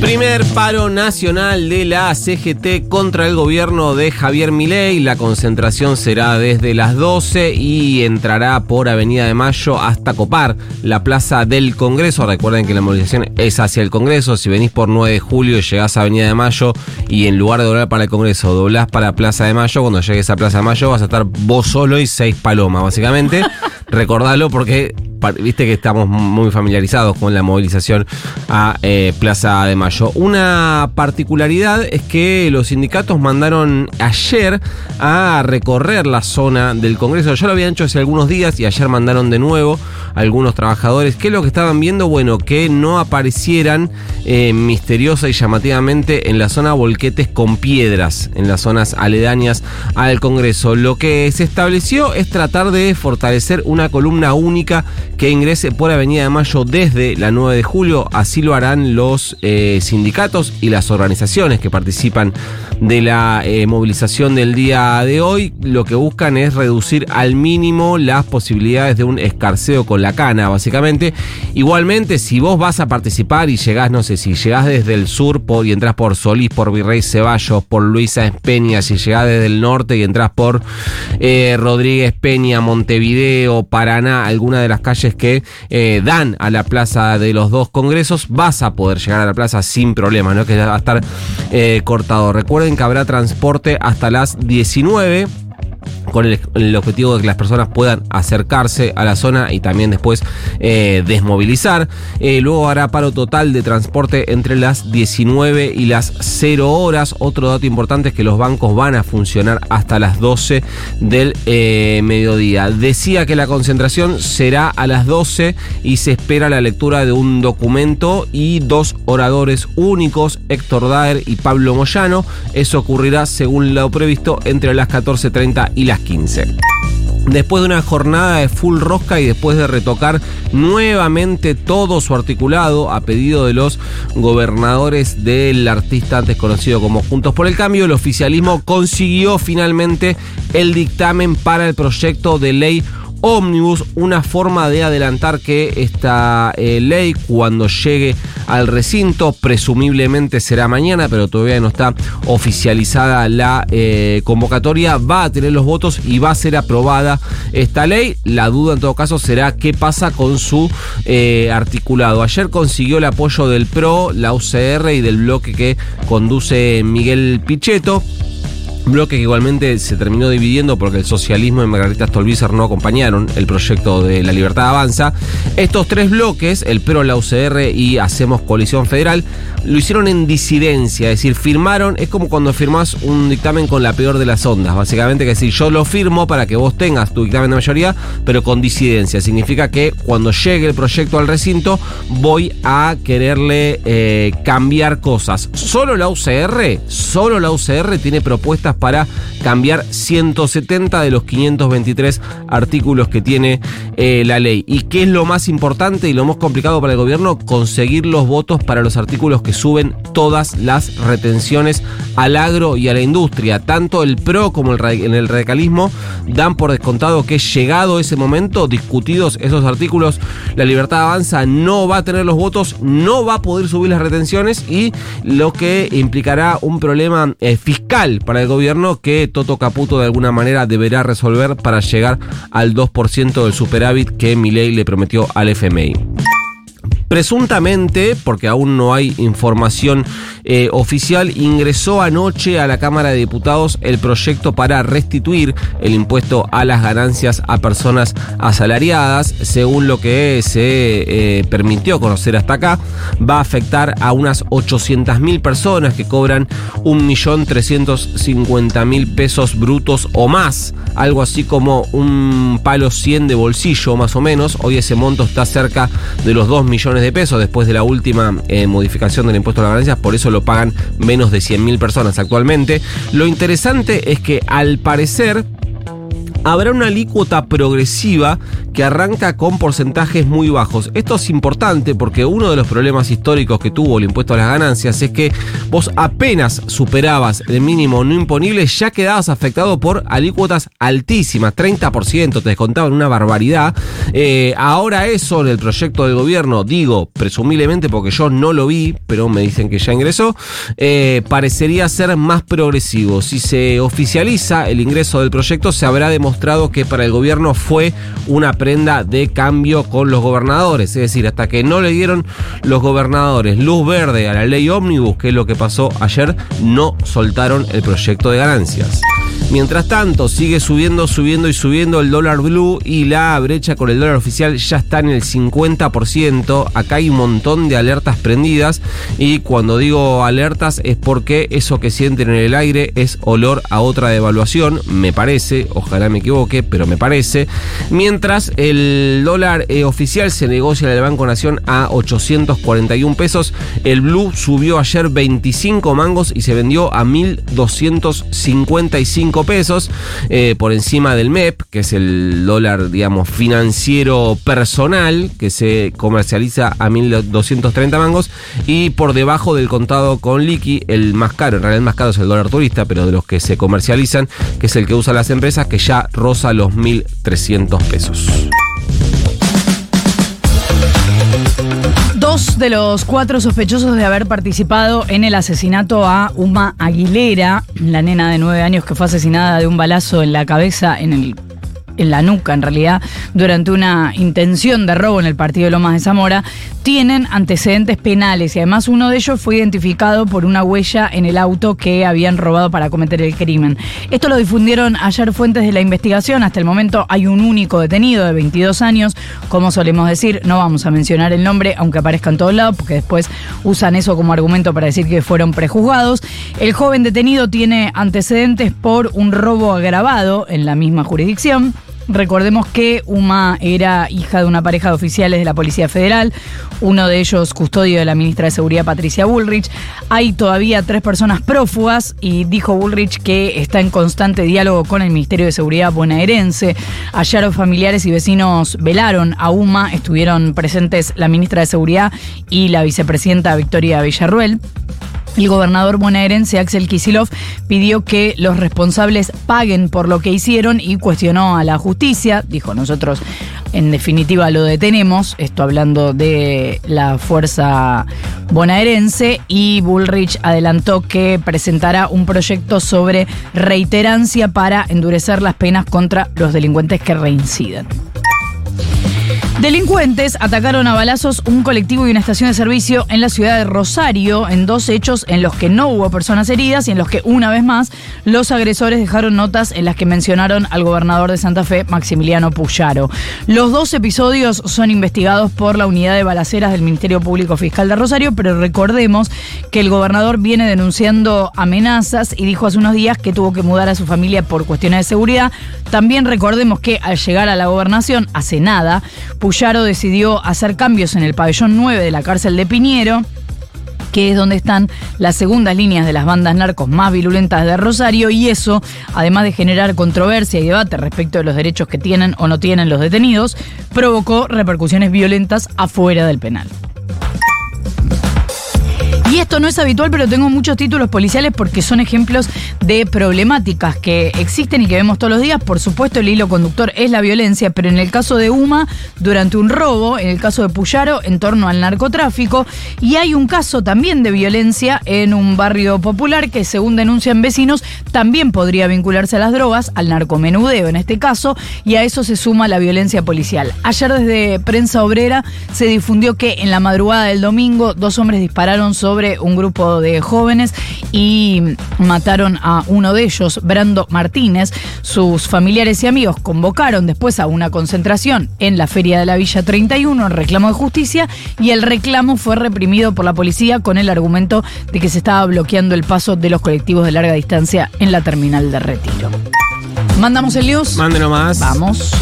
Primer paro nacional de la CGT contra el gobierno de Javier Milei. La concentración será desde las 12 y entrará por Avenida de Mayo hasta copar la Plaza del Congreso. Recuerden que la movilización es hacia el Congreso. Si venís por 9 de julio, llegás a Avenida de Mayo y en lugar de doblar para el Congreso, doblás para Plaza de Mayo. Cuando llegues a Plaza de Mayo vas a estar vos solo y seis palomas, básicamente. Recordalo porque viste que estamos muy familiarizados con la movilización a eh, Plaza de Mayo. Una particularidad es que los sindicatos mandaron ayer a recorrer la zona del Congreso. Ya lo habían hecho hace algunos días y ayer mandaron de nuevo algunos trabajadores. ¿Qué es lo que estaban viendo? Bueno, que no aparecieran eh, misteriosa y llamativamente en la zona volquetes con piedras, en las zonas aledañas al Congreso. Lo que se estableció es tratar de fortalecer una columna única que ingrese por Avenida de Mayo desde la 9 de julio. Así lo harán los eh, sindicatos y las organizaciones que participan de la eh, movilización del día de hoy. Lo que buscan es reducir al mínimo las posibilidades de un escarceo con la cana, básicamente. Igualmente, si vos vas a participar y llegás, no sé, si llegás desde el sur por, y entras por Solís, por Virrey Ceballos, por Luisa Espeña, si llegás desde el norte y entras por eh, Rodríguez Peña, Montevideo, Paraná, alguna de las calles que eh, dan a la plaza de los dos congresos, vas a poder llegar a la plaza sin problema, ¿no? Que va a estar cortado. Recuerden que habrá transporte hasta las 19 con el, objetivo de que las personas puedan acercarse a la zona y también después eh, desmovilizar. Eh, luego hará paro total de transporte entre las 19 y las 0 horas. Otro dato importante es que los bancos van a funcionar hasta las 12 del eh, mediodía. Decía que la concentración será a las 12 y se espera la lectura de un documento y dos oradores únicos, Héctor Daer y Pablo Moyano. Eso ocurrirá según lo previsto entre las 14.30 y las 15. Después de una jornada de full rosca y después de retocar nuevamente todo su articulado a pedido de los gobernadores del artista antes conocido como Juntos por el Cambio, el oficialismo consiguió finalmente el dictamen para el proyecto de ley ómnibus, una forma de adelantar que esta eh, ley cuando llegue al recinto, presumiblemente será mañana, pero todavía no está oficializada la eh, convocatoria, va a tener los votos y va a ser aprobada esta ley. La duda en todo caso será qué pasa con su eh, articulado. Ayer consiguió el apoyo del PRO, la UCR y del bloque que conduce Miguel Pichetto bloque que igualmente se terminó dividiendo porque el socialismo y Margarita Stolbizer no acompañaron el proyecto de la libertad avanza. Estos tres bloques, el PRO, la UCR y Hacemos Coalición Federal, lo hicieron en disidencia, es decir, firmaron, es como cuando firmás un dictamen con la peor de las ondas, básicamente que decir, yo lo firmo para que vos tengas tu dictamen de mayoría, pero con disidencia. Significa que cuando llegue el proyecto al recinto voy a quererle eh, cambiar cosas. Solo la UCR, solo la UCR tiene propuestas para cambiar 170 de los 523 artículos que tiene eh, la ley. ¿Y qué es lo más importante y lo más complicado para el gobierno? Conseguir los votos para los artículos que suben todas las retenciones al agro y a la industria. Tanto el PRO como el, radicalismo dan por descontado que llegado ese momento, discutidos esos artículos, la libertad avanza no va a tener los votos, no va a poder subir las retenciones y lo que implicará un problema eh, fiscal para el gobierno que Toto Caputo de alguna manera deberá resolver para llegar al 2% del superávit que Milei le prometió al FMI. Presuntamente, porque aún no hay información eh, oficial, ingresó anoche a la Cámara de Diputados el proyecto para restituir el impuesto a las ganancias a personas asalariadas. Según lo que se eh, permitió conocer hasta acá, va a afectar a unas 800.000 personas que cobran 1.350.000 pesos brutos o más. Algo así como un palo 100 de bolsillo más o menos. Hoy ese monto está cerca de los 2 millones de pesos después de la última eh, modificación del impuesto a las ganancias, por eso lo pagan menos de 100.000 personas actualmente. Lo interesante es que al parecer habrá una alícuota progresiva que arranca con porcentajes muy bajos. Esto es importante porque uno de los problemas históricos que tuvo el impuesto a las ganancias es que vos apenas superabas el mínimo no imponible ya quedabas afectado por alícuotas altísimas, 30%, te descontaban una barbaridad. Eh, ahora eso en el proyecto del gobierno, digo presumiblemente porque yo no lo vi, pero me dicen que ya ingresó, eh, parecería ser más progresivo. Si se oficializa el ingreso del proyecto, se habrá demostrado que para el gobierno fue una de cambio con los gobernadores. Es decir, hasta que no le dieron los gobernadores luz verde a la ley ómnibus, que es lo que pasó ayer, no soltaron el proyecto de ganancias. Mientras tanto, sigue subiendo, subiendo y subiendo el dólar blue y la brecha con el dólar oficial ya está en el 50%. Acá hay un montón de alertas prendidas y cuando digo alertas es porque eso que sienten en el aire es olor a otra devaluación, me parece, ojalá me equivoque, pero me parece. Mientras el dólar eh, oficial se negocia en el Banco Nación a 841 pesos, el blue subió ayer 25 mangos y se vendió a 1255 pesos, eh, por encima del MEP, que es el dólar, digamos, financiero personal, que se comercializa a 1.230 mangos, y por debajo del contado con liqui, el más caro, en realidad el más caro es el dólar turista, pero de los que se comercializan, que es el que usan las empresas, que ya roza los 1.300 pesos. Dos de los cuatro sospechosos de haber participado en el asesinato a Uma Aguilera, la nena de nueve años que fue asesinada de un balazo en la cabeza en el en la nuca en realidad, durante una intención de robo en el partido de Lomas de Zamora, tienen antecedentes penales y además uno de ellos fue identificado por una huella en el auto que habían robado para cometer el crimen. Esto lo difundieron ayer fuentes de la investigación. Hasta el momento hay un único detenido de 22 años. Como solemos decir, no vamos a mencionar el nombre, aunque aparezca en todos lados, porque después usan eso como argumento para decir que fueron prejuzgados. El joven detenido tiene antecedentes por un robo agravado en la misma jurisdicción. Recordemos que Uma era hija de una pareja de oficiales de la Policía Federal, uno de ellos custodio de la ministra de Seguridad Patricia Bullrich. Hay todavía tres personas prófugas y dijo Bullrich que está en constante diálogo con el Ministerio de Seguridad bonaerense. Ayer los familiares y vecinos velaron a Uma, estuvieron presentes la ministra de Seguridad y la vicepresidenta Victoria Villarruel. El gobernador bonaerense Axel Kisilov pidió que los responsables paguen por lo que hicieron y cuestionó a la justicia. Dijo, nosotros en definitiva lo detenemos, esto hablando de la fuerza bonaerense, y Bullrich adelantó que presentará un proyecto sobre reiterancia para endurecer las penas contra los delincuentes que reincidan. Delincuentes atacaron a balazos un colectivo y una estación de servicio en la ciudad de Rosario, en dos hechos en los que no hubo personas heridas y en los que, una vez más, los agresores dejaron notas en las que mencionaron al gobernador de Santa Fe, Maximiliano Puyaro. Los dos episodios son investigados por la unidad de balaceras del Ministerio Público Fiscal de Rosario, pero recordemos que el gobernador viene denunciando amenazas y dijo hace unos días que tuvo que mudar a su familia por cuestiones de seguridad. También recordemos que al llegar a la gobernación, hace nada, Puyaro decidió hacer cambios en el pabellón 9 de la cárcel de Piñero que es donde están las segundas líneas de las bandas narcos más virulentas de Rosario, y eso, además de generar controversia y debate respecto de los derechos que tienen o no tienen los detenidos, provocó repercusiones violentas afuera del penal. Y esto no es habitual, pero tengo muchos títulos policiales porque son ejemplos de problemáticas que existen y que vemos todos los días. Por supuesto, el hilo conductor es la violencia, pero en el caso de Uma, durante un robo, en el caso de Puyaro, en torno al narcotráfico. Y hay un caso también de violencia en un barrio popular que, según denuncian vecinos, también podría vincularse a las drogas, al narcomenudeo en este caso, y a eso se suma la violencia policial. Ayer desde Prensa Obrera se difundió que en la madrugada del domingo dos hombres dispararon sobre un grupo de jóvenes y mataron a uno de ellos, Brando Martínez. Sus familiares y amigos convocaron después a una concentración en la Feria de la Villa 31 en reclamo de justicia y el reclamo fue reprimido por la policía con el argumento de que se estaba bloqueando el paso de los colectivos de larga distancia en la terminal de retiro. ¿Mandamos el news? Mándenos más. Vamos.